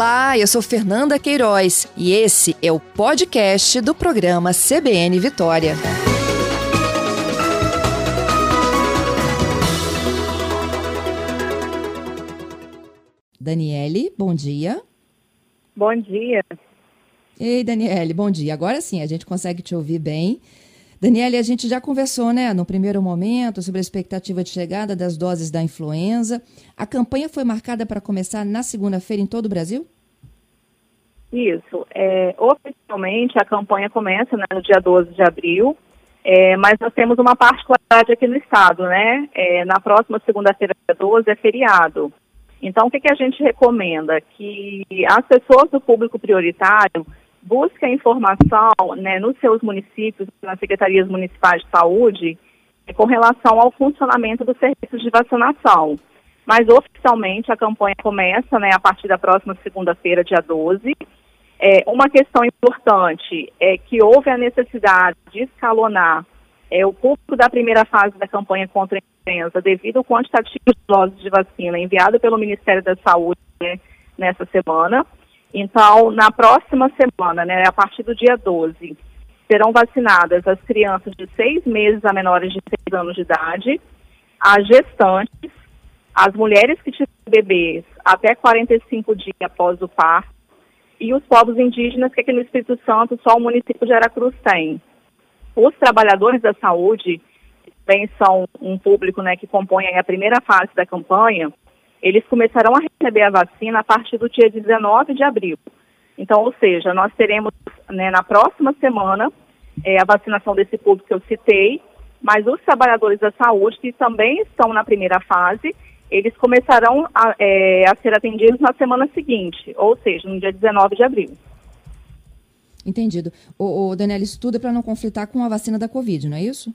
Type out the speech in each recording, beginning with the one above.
Olá, eu sou Fernanda Queiroz e esse é o podcast do programa CBN Vitória. Daniele, bom dia. Bom dia. Ei, Daniele, bom dia. Agora sim, a gente consegue te ouvir bem. Daniele, a gente já conversou, né, no primeiro momento, sobre a expectativa de chegada das doses da influenza. A campanha foi marcada para começar na segunda-feira em todo o Brasil? Isso. É, oficialmente, a campanha começa né, no dia 12 de abril, é, mas nós temos uma particularidade aqui no estado, né? É, na próxima segunda-feira, dia 12, é feriado. Então, o que, que a gente recomenda? Que as pessoas do público prioritário busca informação né, nos seus municípios, nas secretarias municipais de saúde, com relação ao funcionamento dos serviços de vacinação. Mas oficialmente a campanha começa né, a partir da próxima segunda-feira, dia 12. É, uma questão importante é que houve a necessidade de escalonar é, o público da primeira fase da campanha contra a influenza devido ao quantitativo de doses de vacina enviado pelo Ministério da Saúde né, nessa semana. Então, na próxima semana, né, a partir do dia 12, serão vacinadas as crianças de seis meses a menores de seis anos de idade, as gestantes, as mulheres que tiveram bebês até 45 dias após o parto e os povos indígenas que aqui no Espírito Santo só o município de Aracruz tem. Os trabalhadores da saúde, que também são um público né, que compõe a primeira fase da campanha, eles começarão a receber a vacina a partir do dia 19 de abril. Então, ou seja, nós teremos né, na próxima semana é, a vacinação desse público que eu citei, mas os trabalhadores da saúde, que também estão na primeira fase, eles começarão a, é, a ser atendidos na semana seguinte, ou seja, no dia 19 de abril. Entendido. O, o Daniela, isso tudo é para não conflitar com a vacina da Covid, não é isso?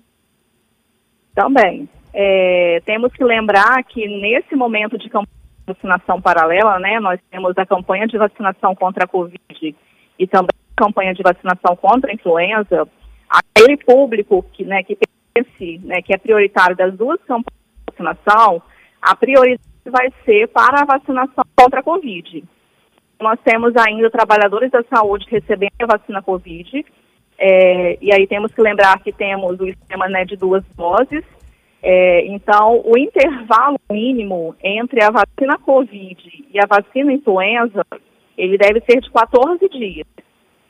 Também. É, temos que lembrar que nesse momento de campanha de vacinação paralela, né, nós temos a campanha de vacinação contra a Covid e também a campanha de vacinação contra a influenza, aquele público que, né, que pense, né, que é prioritário das duas campanhas de vacinação, a prioridade vai ser para a vacinação contra a Covid. Nós temos ainda trabalhadores da saúde recebendo a vacina Covid, é, e aí temos que lembrar que temos o esquema né, de duas doses, é, então, o intervalo mínimo entre a vacina Covid e a vacina influenza, ele deve ser de 14 dias.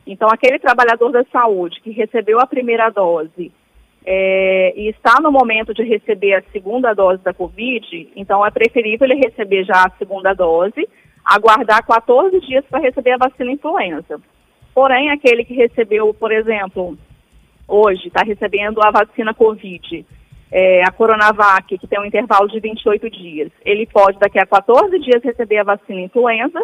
Então, aquele trabalhador da saúde que recebeu a primeira dose é, e está no momento de receber a segunda dose da Covid, então é preferível ele receber já a segunda dose, aguardar 14 dias para receber a vacina influenza. Porém, aquele que recebeu, por exemplo, hoje, está recebendo a vacina Covid é, a Coronavac, que tem um intervalo de 28 dias, ele pode daqui a 14 dias receber a vacina influenza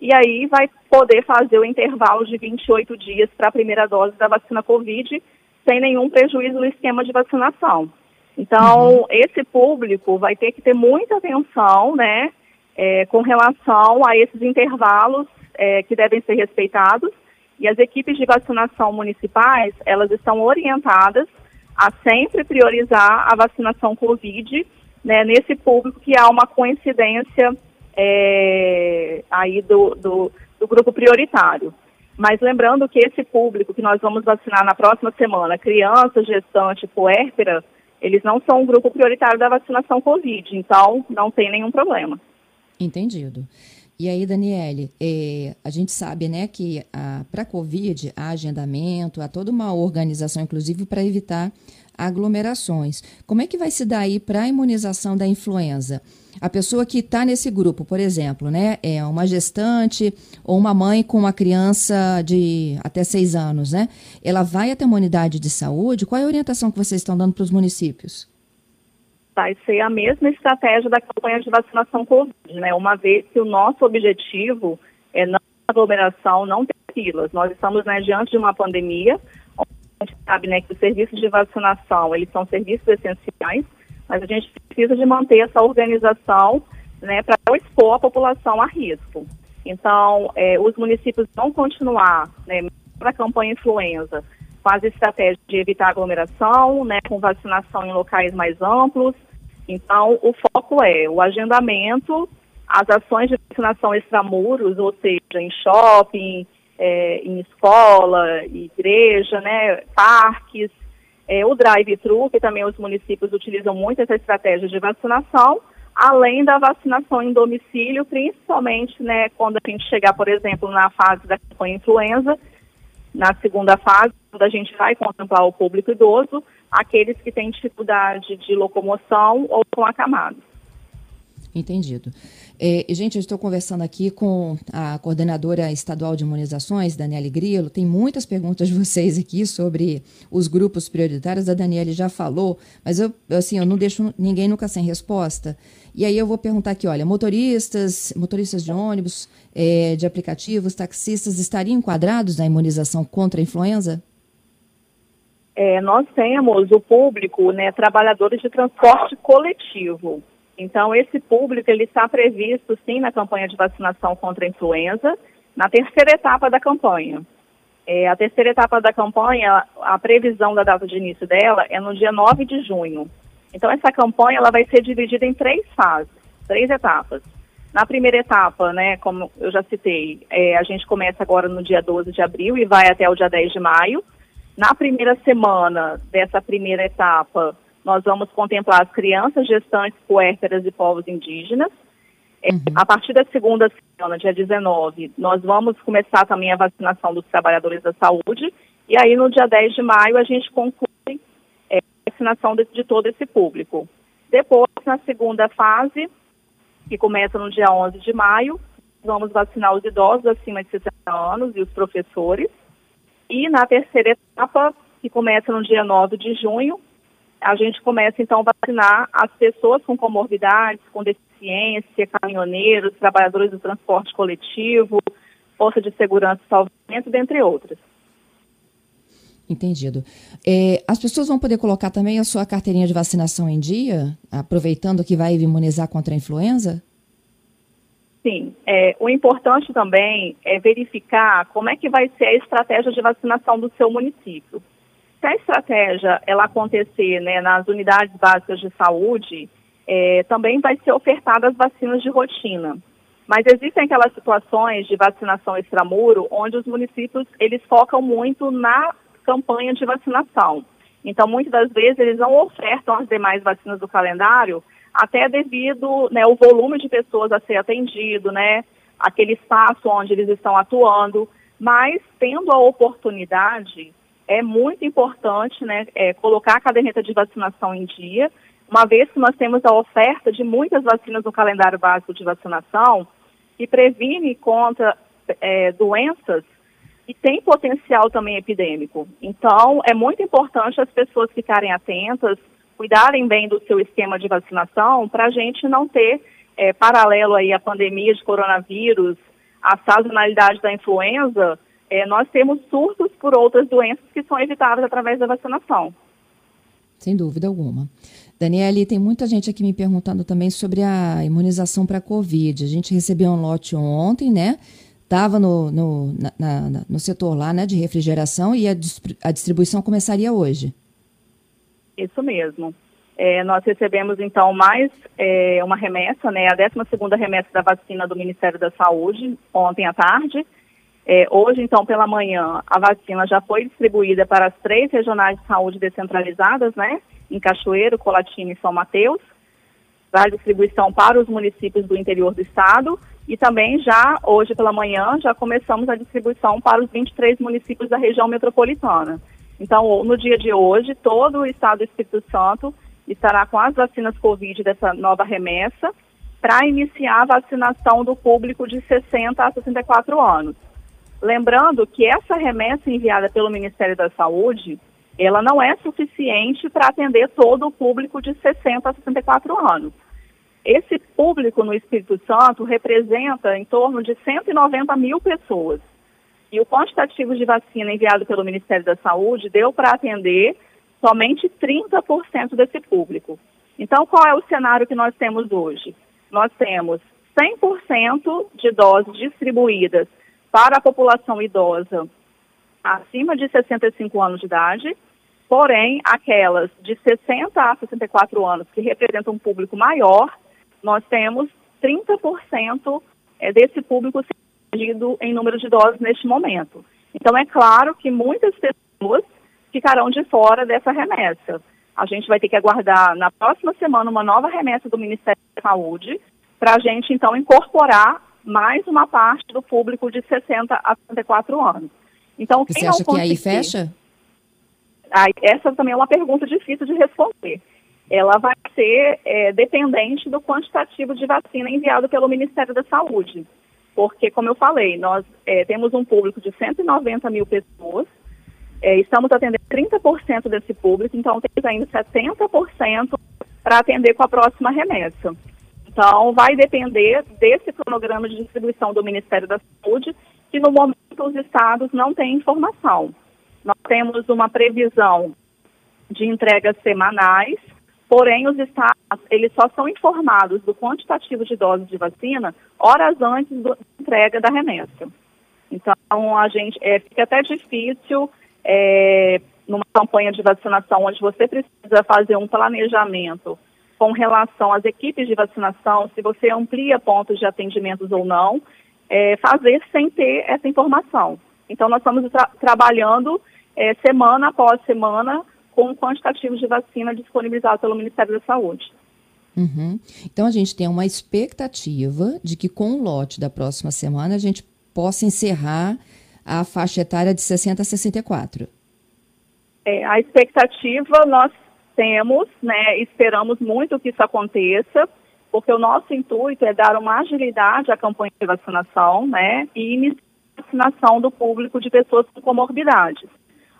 e aí vai poder fazer o intervalo de 28 dias para a primeira dose da vacina Covid sem nenhum prejuízo no esquema de vacinação. Então, uhum. esse público vai ter que ter muita atenção, né, é, com relação a esses intervalos é, que devem ser respeitados. E as equipes de vacinação municipais, elas estão orientadas a sempre priorizar a vacinação Covid né, nesse público que há uma coincidência é, aí do, do, do, grupo prioritário. Mas lembrando que esse público que nós vamos vacinar na próxima semana, criança, gestante, puérpera, eles não são um grupo prioritário da vacinação Covid, então não tem nenhum problema. Entendido. E aí, Daniele, é, a gente sabe né, que para a Covid há agendamento, há toda uma organização, inclusive, para evitar aglomerações. Como é que vai se dar aí para a imunização da influenza? A pessoa que está nesse grupo, por exemplo, né, é uma gestante ou uma mãe com uma criança de até seis anos, né? Ela vai até uma unidade de saúde? Qual é a orientação que vocês estão dando para os municípios? Vai ser a mesma estratégia da campanha de vacinação Covid, né? Uma vez que o nosso objetivo é não aglomeração, não ter filas. Nós estamos né, diante de uma pandemia, a gente sabe né, que os serviços de vacinação, eles são serviços essenciais, mas a gente precisa de manter essa organização né, para não expor a população a risco. Então, é, os municípios vão continuar né, para a campanha influenza com as estratégias de evitar aglomeração, né, com vacinação em locais mais amplos, então, o foco é o agendamento, as ações de vacinação extramuros, ou seja, em shopping, é, em escola, igreja, né, parques, é, o drive-thru, que também os municípios utilizam muito essa estratégia de vacinação, além da vacinação em domicílio, principalmente né, quando a gente chegar, por exemplo, na fase da campanha influenza, na segunda fase, quando a gente vai contemplar o público idoso, aqueles que têm dificuldade de locomoção ou com acamados. Entendido. É, gente, eu estou conversando aqui com a coordenadora estadual de imunizações, Daniele Grillo. Tem muitas perguntas de vocês aqui sobre os grupos prioritários. A Daniele já falou, mas eu, assim, eu não deixo ninguém nunca sem resposta. E aí eu vou perguntar aqui, olha, motoristas, motoristas de ônibus, é, de aplicativos, taxistas, estariam enquadrados na imunização contra a influenza? É, nós temos o público, né, trabalhadores de transporte coletivo. Então, esse público ele está previsto, sim, na campanha de vacinação contra a influenza, na terceira etapa da campanha. É, a terceira etapa da campanha, a previsão da data de início dela é no dia 9 de junho. Então, essa campanha ela vai ser dividida em três fases, três etapas. Na primeira etapa, né, como eu já citei, é, a gente começa agora no dia 12 de abril e vai até o dia 10 de maio. Na primeira semana dessa primeira etapa, nós vamos contemplar as crianças, gestantes, puérperas e povos indígenas. É, uhum. A partir da segunda semana, dia 19, nós vamos começar também a vacinação dos trabalhadores da saúde. E aí, no dia 10 de maio, a gente conclui é, a vacinação de, de todo esse público. Depois, na segunda fase, que começa no dia 11 de maio, vamos vacinar os idosos acima de 60 anos e os professores. E na terceira etapa, que começa no dia 9 de junho, a gente começa então a vacinar as pessoas com comorbidades, com deficiência, caminhoneiros, trabalhadores do transporte coletivo, força de segurança e salvamento, dentre outras. Entendido. É, as pessoas vão poder colocar também a sua carteirinha de vacinação em dia, aproveitando que vai imunizar contra a influenza? Sim. É, o importante também é verificar como é que vai ser a estratégia de vacinação do seu município se a estratégia ela acontecer né, nas unidades básicas de saúde, é, também vai ser ofertada as vacinas de rotina. Mas existem aquelas situações de vacinação extramuro onde os municípios eles focam muito na campanha de vacinação. Então, muitas das vezes eles não ofertam as demais vacinas do calendário, até devido né, o volume de pessoas a ser atendido, né, aquele espaço onde eles estão atuando. Mas tendo a oportunidade, é muito importante né, é, colocar a caderneta de vacinação em dia, uma vez que nós temos a oferta de muitas vacinas no calendário básico de vacinação, que previne contra é, doenças e tem potencial também epidêmico. Então, é muito importante as pessoas ficarem atentas, cuidarem bem do seu esquema de vacinação, para a gente não ter, é, paralelo aí à pandemia de coronavírus, a sazonalidade da influenza, é, nós temos surtos por outras doenças que são evitáveis através da vacinação. Sem dúvida alguma. Daniele, tem muita gente aqui me perguntando também sobre a imunização para a Covid. A gente recebeu um lote ontem, né? Estava no, no, no setor lá né, de refrigeração e a, a distribuição começaria hoje. Isso mesmo. É, nós recebemos, então, mais é, uma remessa, né, a 12ª remessa da vacina do Ministério da Saúde, ontem à tarde, é, hoje, então, pela manhã, a vacina já foi distribuída para as três regionais de saúde descentralizadas, né? Em Cachoeiro, Colatina e São Mateus. A distribuição para os municípios do interior do estado. E também já, hoje pela manhã, já começamos a distribuição para os 23 municípios da região metropolitana. Então, no dia de hoje, todo o estado do Espírito Santo estará com as vacinas Covid dessa nova remessa para iniciar a vacinação do público de 60 a 64 anos. Lembrando que essa remessa enviada pelo Ministério da Saúde, ela não é suficiente para atender todo o público de 60 a 64 anos. Esse público no Espírito Santo representa em torno de 190 mil pessoas. E o quantitativo de vacina enviado pelo Ministério da Saúde deu para atender somente 30% desse público. Então, qual é o cenário que nós temos hoje? Nós temos 100% de doses distribuídas para a população idosa acima de 65 anos de idade, porém, aquelas de 60 a 64 anos, que representam um público maior, nós temos 30% eh, desse público em número de doses neste momento. Então, é claro que muitas pessoas ficarão de fora dessa remessa. A gente vai ter que aguardar na próxima semana uma nova remessa do Ministério da Saúde para a gente, então, incorporar mais uma parte do público de 60 a 64 anos. Então, quem Você acha que aí fecha? Aí, essa também é uma pergunta difícil de responder. Ela vai ser é, dependente do quantitativo de vacina enviado pelo Ministério da Saúde. Porque, como eu falei, nós é, temos um público de 190 mil pessoas, é, estamos atendendo 30% desse público, então temos ainda 70% para atender com a próxima remessa. Então, vai depender desse cronograma de distribuição do Ministério da Saúde, que no momento os estados não têm informação. Nós temos uma previsão de entregas semanais, porém os estados eles só são informados do quantitativo de doses de vacina horas antes da entrega da remessa. Então, a gente é, fica até difícil é, numa campanha de vacinação onde você precisa fazer um planejamento com relação às equipes de vacinação, se você amplia pontos de atendimentos ou não, é, fazer sem ter essa informação. Então, nós estamos tra trabalhando é, semana após semana com quantitativos de vacina disponibilizados pelo Ministério da Saúde. Uhum. Então, a gente tem uma expectativa de que com o lote da próxima semana a gente possa encerrar a faixa etária de 60 a 64. É, a expectativa, nós temos, né, esperamos muito que isso aconteça, porque o nosso intuito é dar uma agilidade à campanha de vacinação, né, e iniciar a vacinação do público de pessoas com comorbidades.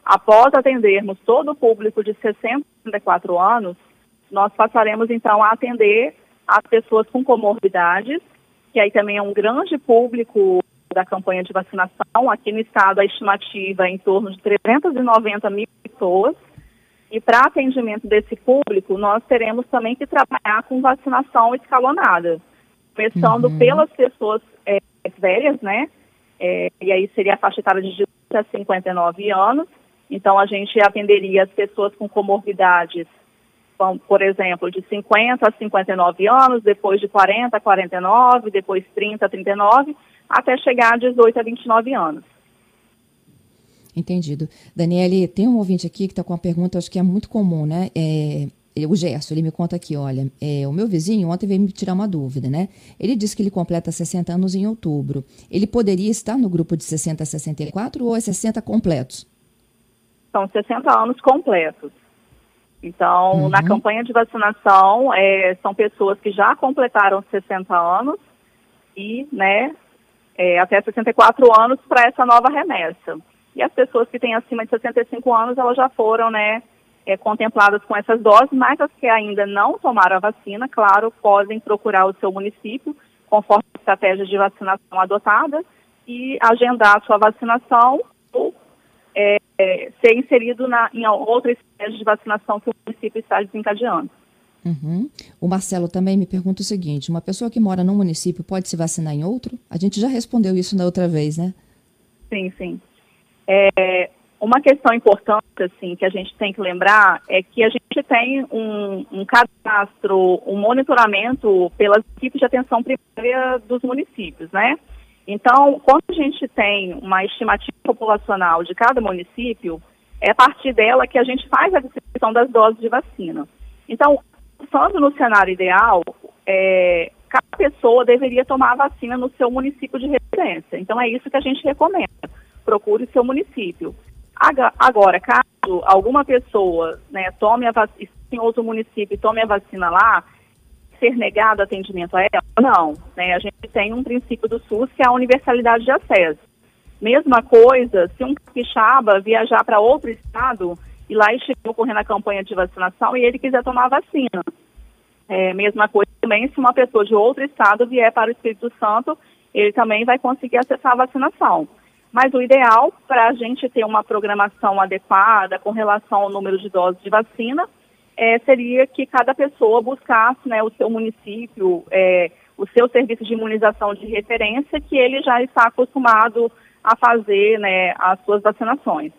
Após atendermos todo o público de 60 a 64 anos, nós passaremos então a atender as pessoas com comorbidades, que aí também é um grande público da campanha de vacinação. Aqui no estado a estimativa é em torno de 390 mil pessoas, e para atendimento desse público, nós teremos também que trabalhar com vacinação escalonada, começando uhum. pelas pessoas é, velhas, né? É, e aí seria a faixa etária de 18 a 59 anos. Então, a gente atenderia as pessoas com comorbidades, por exemplo, de 50 a 59 anos, depois de 40 a 49, depois 30 a 39, até chegar a 18 a 29 anos. Entendido. Daniele, tem um ouvinte aqui que está com uma pergunta, acho que é muito comum, né? É, o Gerson, ele me conta aqui, olha, é, o meu vizinho ontem veio me tirar uma dúvida, né? Ele disse que ele completa 60 anos em outubro. Ele poderia estar no grupo de 60 a 64 ou é 60 completos? São 60 anos completos. Então, uhum. na campanha de vacinação, é, são pessoas que já completaram 60 anos e, né, é, até 64 anos para essa nova remessa. E as pessoas que têm acima de 65 anos, elas já foram, né, é, contempladas com essas doses, mas as que ainda não tomaram a vacina, claro, podem procurar o seu município, conforme a estratégia de vacinação adotada, e agendar a sua vacinação ou é, é, ser inserido na, em outra estratégia de vacinação que o município está desencadeando. Uhum. O Marcelo também me pergunta o seguinte: uma pessoa que mora num município pode se vacinar em outro? A gente já respondeu isso na outra vez, né? Sim, sim. É, uma questão importante, assim, que a gente tem que lembrar é que a gente tem um, um cadastro, um monitoramento pelas equipes de atenção primária dos municípios, né? Então, quando a gente tem uma estimativa populacional de cada município, é a partir dela que a gente faz a distribuição das doses de vacina. Então, pensando no cenário ideal, é, cada pessoa deveria tomar a vacina no seu município de residência. Então, é isso que a gente recomenda procure o seu município. Agora, caso alguma pessoa né, tome a vacina em outro município e tome a vacina lá, ser negado atendimento a ela? Não. Né? A gente tem um princípio do SUS que é a universalidade de acesso. Mesma coisa, se um capixaba viajar para outro estado e lá estiver ocorrendo a campanha de vacinação e ele quiser tomar vacina. É, mesma coisa também se uma pessoa de outro estado vier para o Espírito Santo, ele também vai conseguir acessar a vacinação. Mas o ideal para a gente ter uma programação adequada com relação ao número de doses de vacina é, seria que cada pessoa buscasse né, o seu município, é, o seu serviço de imunização de referência, que ele já está acostumado a fazer né, as suas vacinações.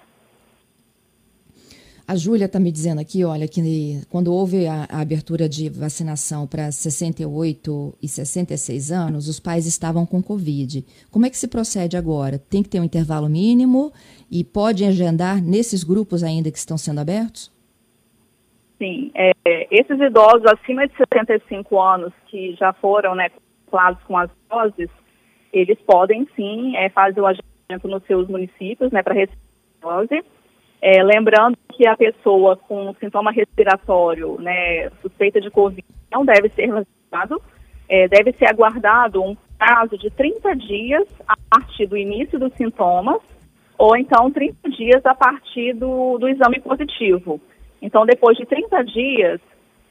A Júlia está me dizendo aqui, olha, que quando houve a, a abertura de vacinação para 68 e 66 anos, os pais estavam com Covid. Como é que se procede agora? Tem que ter um intervalo mínimo e pode agendar nesses grupos ainda que estão sendo abertos? Sim, é, esses idosos acima de 65 anos que já foram né, contemplados com as doses, eles podem sim é, fazer o agendamento nos seus municípios né, para receber a dose é, lembrando que a pessoa com sintoma respiratório, né, suspeita de Covid, não deve ser vacinado, é, deve ser aguardado um prazo de 30 dias a partir do início dos sintomas, ou então 30 dias a partir do, do exame positivo. Então, depois de 30 dias,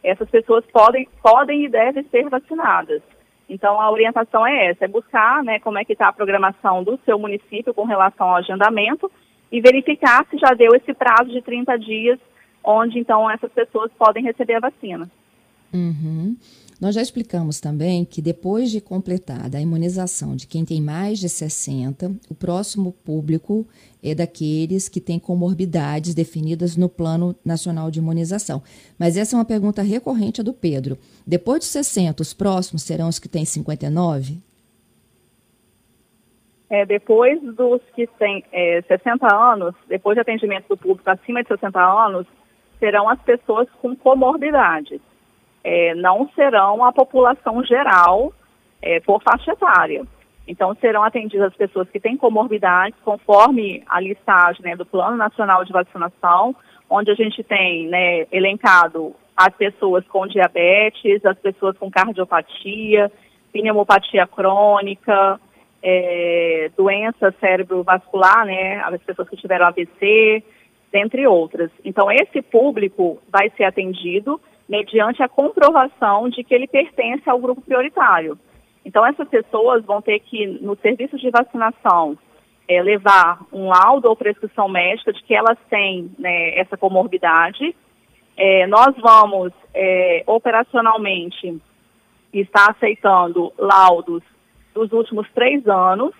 essas pessoas podem, podem e devem ser vacinadas. Então, a orientação é essa, é buscar né, como é que está a programação do seu município com relação ao agendamento e verificar se já deu esse prazo de 30 dias, onde então essas pessoas podem receber a vacina. Uhum. Nós já explicamos também que depois de completada a imunização de quem tem mais de 60, o próximo público é daqueles que têm comorbidades definidas no Plano Nacional de Imunização. Mas essa é uma pergunta recorrente do Pedro. Depois de 60, os próximos serão os que têm 59? é, depois dos que têm é, 60 anos, depois de atendimento do público acima de 60 anos, serão as pessoas com comorbidades. É, não serão a população geral é, por faixa etária. Então, serão atendidas as pessoas que têm comorbidades, conforme a listagem né, do Plano Nacional de Vacinação, onde a gente tem né, elencado as pessoas com diabetes, as pessoas com cardiopatia, pneumopatia crônica, é, doença cerebrovascular, né, as pessoas que tiveram AVC, dentre outras. Então, esse público vai ser atendido mediante a comprovação de que ele pertence ao grupo prioritário. Então, essas pessoas vão ter que, no serviço de vacinação, é, levar um laudo ou prescrição médica de que elas têm né, essa comorbidade. É, nós vamos, é, operacionalmente, estar aceitando laudos dos últimos três anos,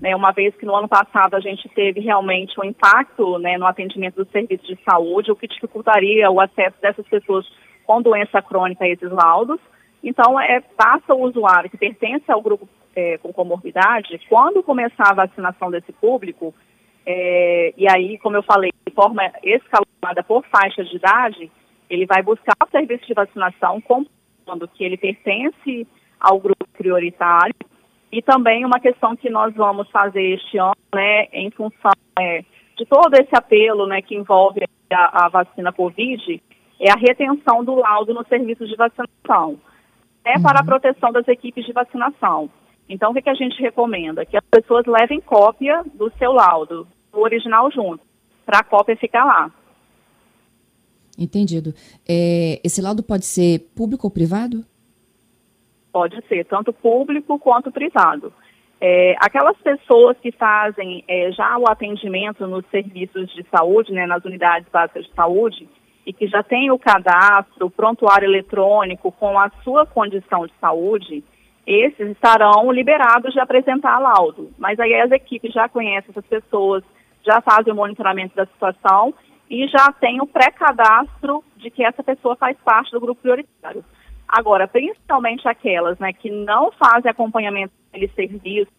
né, uma vez que no ano passado a gente teve realmente um impacto né, no atendimento do serviço de saúde, o que dificultaria o acesso dessas pessoas com doença crônica esses laudos. Então, é, passa o usuário que pertence ao grupo é, com comorbidade, quando começar a vacinação desse público, é, e aí, como eu falei, de forma escalonada por faixa de idade, ele vai buscar o serviço de vacinação, comprovando que ele pertence ao grupo prioritário e também uma questão que nós vamos fazer este ano, né, em função é, de todo esse apelo né, que envolve a, a, vacina Covid, é a retenção do laudo no serviço de vacinação. É uhum. para a proteção das equipes de vacinação. Então, o que, que a gente recomenda? Que as pessoas levem cópia do seu laudo, o original junto, para a cópia ficar lá. Entendido. É, esse laudo pode ser público ou privado? Pode ser tanto público quanto privado. É, aquelas pessoas que fazem é, já o atendimento nos serviços de saúde, né, nas unidades básicas de saúde, e que já tem o cadastro, o prontuário eletrônico com a sua condição de saúde, esses estarão liberados de apresentar laudo. Mas aí as equipes já conhecem essas pessoas, já fazem o monitoramento da situação e já tem o pré-cadastro de que essa pessoa faz parte do grupo prioritário. Agora, principalmente aquelas né, que não fazem acompanhamento daquele serviço,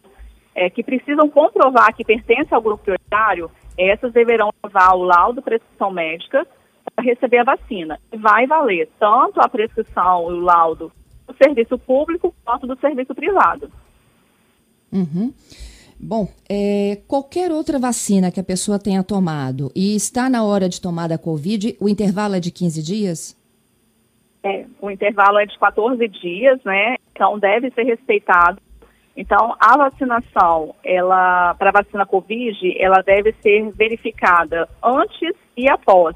é, que precisam comprovar que pertence ao grupo prioritário, essas deverão levar o laudo prescrição médica para receber a vacina. Vai valer tanto a prescrição e o laudo do serviço público quanto do serviço privado. Uhum. Bom, é, qualquer outra vacina que a pessoa tenha tomado e está na hora de tomar da Covid, o intervalo é de 15 dias? É, o intervalo é de 14 dias, né? Então deve ser respeitado. Então a vacinação, ela para a vacina Covid, ela deve ser verificada antes e após.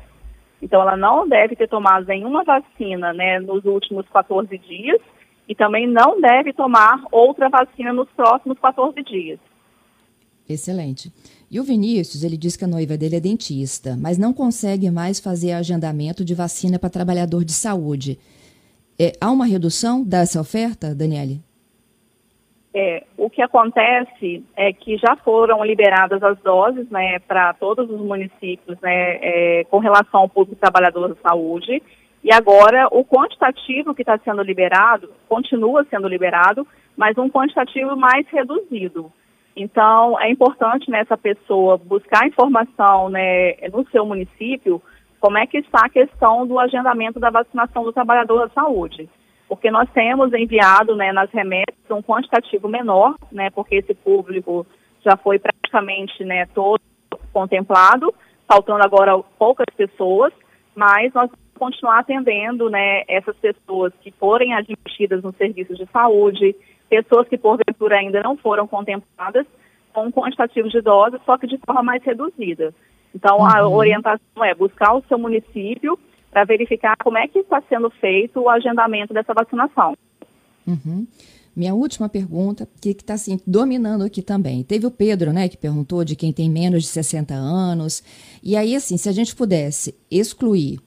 Então ela não deve ter tomado nenhuma vacina, né, nos últimos 14 dias e também não deve tomar outra vacina nos próximos 14 dias. Excelente. E o Vinícius, ele diz que a noiva dele é dentista, mas não consegue mais fazer agendamento de vacina para trabalhador de saúde. É, há uma redução dessa oferta, Daniele? É, o que acontece é que já foram liberadas as doses né, para todos os municípios né, é, com relação ao público trabalhador da saúde. E agora o quantitativo que está sendo liberado continua sendo liberado, mas um quantitativo mais reduzido. Então, é importante nessa né, pessoa buscar informação né, no seu município como é que está a questão do agendamento da vacinação do trabalhador da saúde porque nós temos enviado né, nas remessas um quantitativo menor, né, porque esse público já foi praticamente né, todo contemplado, faltando agora poucas pessoas, mas nós vamos continuar atendendo né, essas pessoas que forem admitidas no serviço de saúde, pessoas que porventura ainda não foram contempladas, com um quantitativo de doses, só que de forma mais reduzida. Então, uhum. a orientação é buscar o seu município para verificar como é que está sendo feito o agendamento dessa vacinação. Uhum. Minha última pergunta, que está assim, dominando aqui também. Teve o Pedro, né, que perguntou de quem tem menos de 60 anos. E aí, assim, se a gente pudesse excluir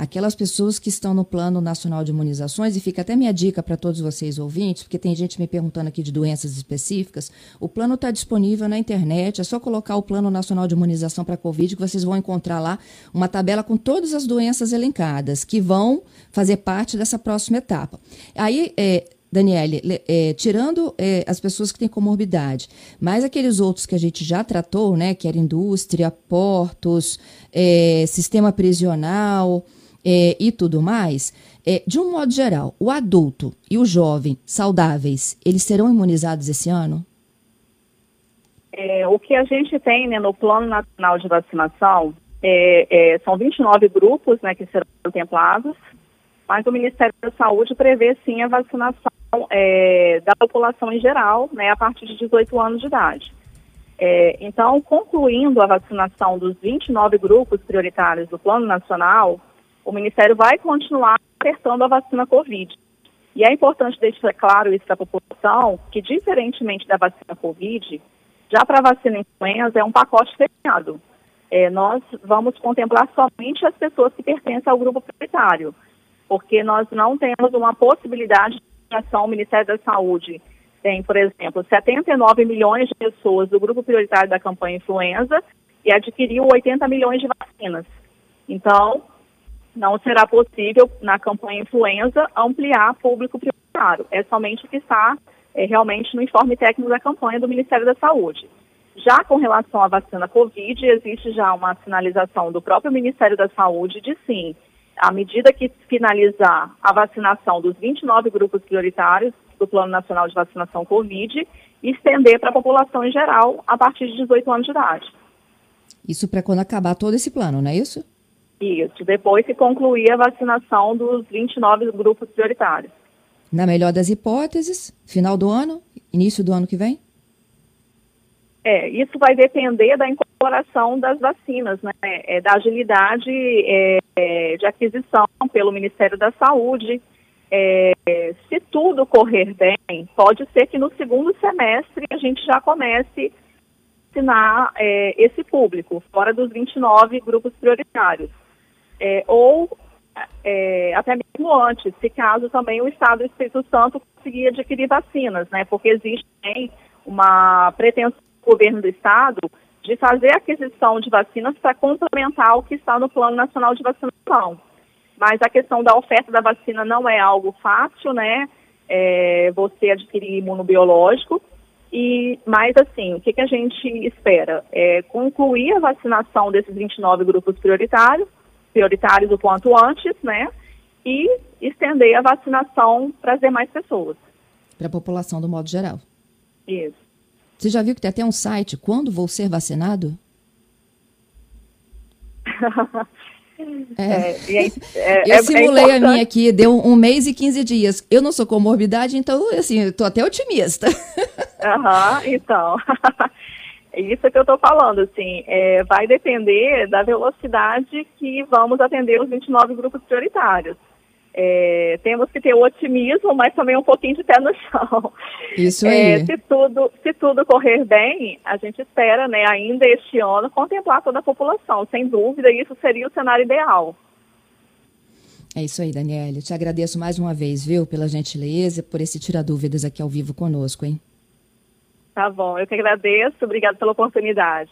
aquelas pessoas que estão no Plano Nacional de Imunizações, e fica até minha dica para todos vocês ouvintes, porque tem gente me perguntando aqui de doenças específicas, o plano está disponível na internet, é só colocar o Plano Nacional de Imunização para Covid, que vocês vão encontrar lá uma tabela com todas as doenças elencadas, que vão fazer parte dessa próxima etapa. Aí, é, Daniele, é, tirando é, as pessoas que têm comorbidade, mas aqueles outros que a gente já tratou, né, que era indústria, portos, é, sistema prisional, é, e tudo mais, é, de um modo geral, o adulto e o jovem saudáveis, eles serão imunizados esse ano? É, o que a gente tem né, no Plano Nacional de Vacinação é, é, são 29 grupos né, que serão contemplados, mas o Ministério da Saúde prevê sim a vacinação é, da população em geral, né, a partir de 18 anos de idade. É, então, concluindo a vacinação dos 29 grupos prioritários do Plano Nacional, o Ministério vai continuar acertando a vacina Covid. E é importante deixar claro isso para a população, que diferentemente da vacina Covid, já para a vacina influenza é um pacote fechado. É, nós vamos contemplar somente as pessoas que pertencem ao grupo prioritário, porque nós não temos uma possibilidade de vacinação. O Ministério da Saúde tem, por exemplo, 79 milhões de pessoas do grupo prioritário da campanha influenza e adquiriu 80 milhões de vacinas. Então, não será possível, na campanha influenza, ampliar público prioritário. É somente o que está é, realmente no informe técnico da campanha do Ministério da Saúde. Já com relação à vacina Covid, existe já uma sinalização do próprio Ministério da Saúde de sim, à medida que finalizar a vacinação dos 29 grupos prioritários do Plano Nacional de Vacinação Covid, estender para a população em geral a partir de 18 anos de idade. Isso para quando acabar todo esse plano, não é isso? Isso, depois que concluir a vacinação dos 29 grupos prioritários. Na melhor das hipóteses, final do ano, início do ano que vem? É, isso vai depender da incorporação das vacinas, né? É, da agilidade é, de aquisição pelo Ministério da Saúde. É, se tudo correr bem, pode ser que no segundo semestre a gente já comece a vacinar é, esse público, fora dos 29 grupos prioritários é, ou é, até mesmo antes, se caso também o Estado do Espírito Santo conseguir adquirir vacinas, né? Porque existe também uma pretensão do governo do Estado de fazer aquisição de vacinas para complementar o que está no Plano Nacional de Vacinação. Mas a questão da oferta da vacina não é algo fácil, né? É, você adquirir imunobiológico. E, mas assim, o que, que a gente espera? É concluir a vacinação desses 29 grupos prioritários, prioritários o quanto antes, né? E estender a vacinação para as demais pessoas. Para a população do modo geral. Isso. Você já viu que tem até um site, quando vou ser vacinado? É. É, é, eu é simulei a minha aqui, deu um mês e 15 dias. Eu não sou comorbidade, então, assim, estou até otimista. Aham, uhum, então. É isso que eu estou falando, assim, é, vai depender da velocidade que vamos atender os 29 grupos prioritários. É, temos que ter otimismo, mas também um pouquinho de pé no chão. Isso é, aí. É, se, tudo, se tudo correr bem, a gente espera, né, ainda este ano, contemplar toda a população. Sem dúvida, isso seria o cenário ideal. É isso aí, Daniela. Te agradeço mais uma vez, viu, pela gentileza, por esse tirar dúvidas aqui ao vivo conosco, hein? Tá bom, eu que agradeço. Obrigada pela oportunidade.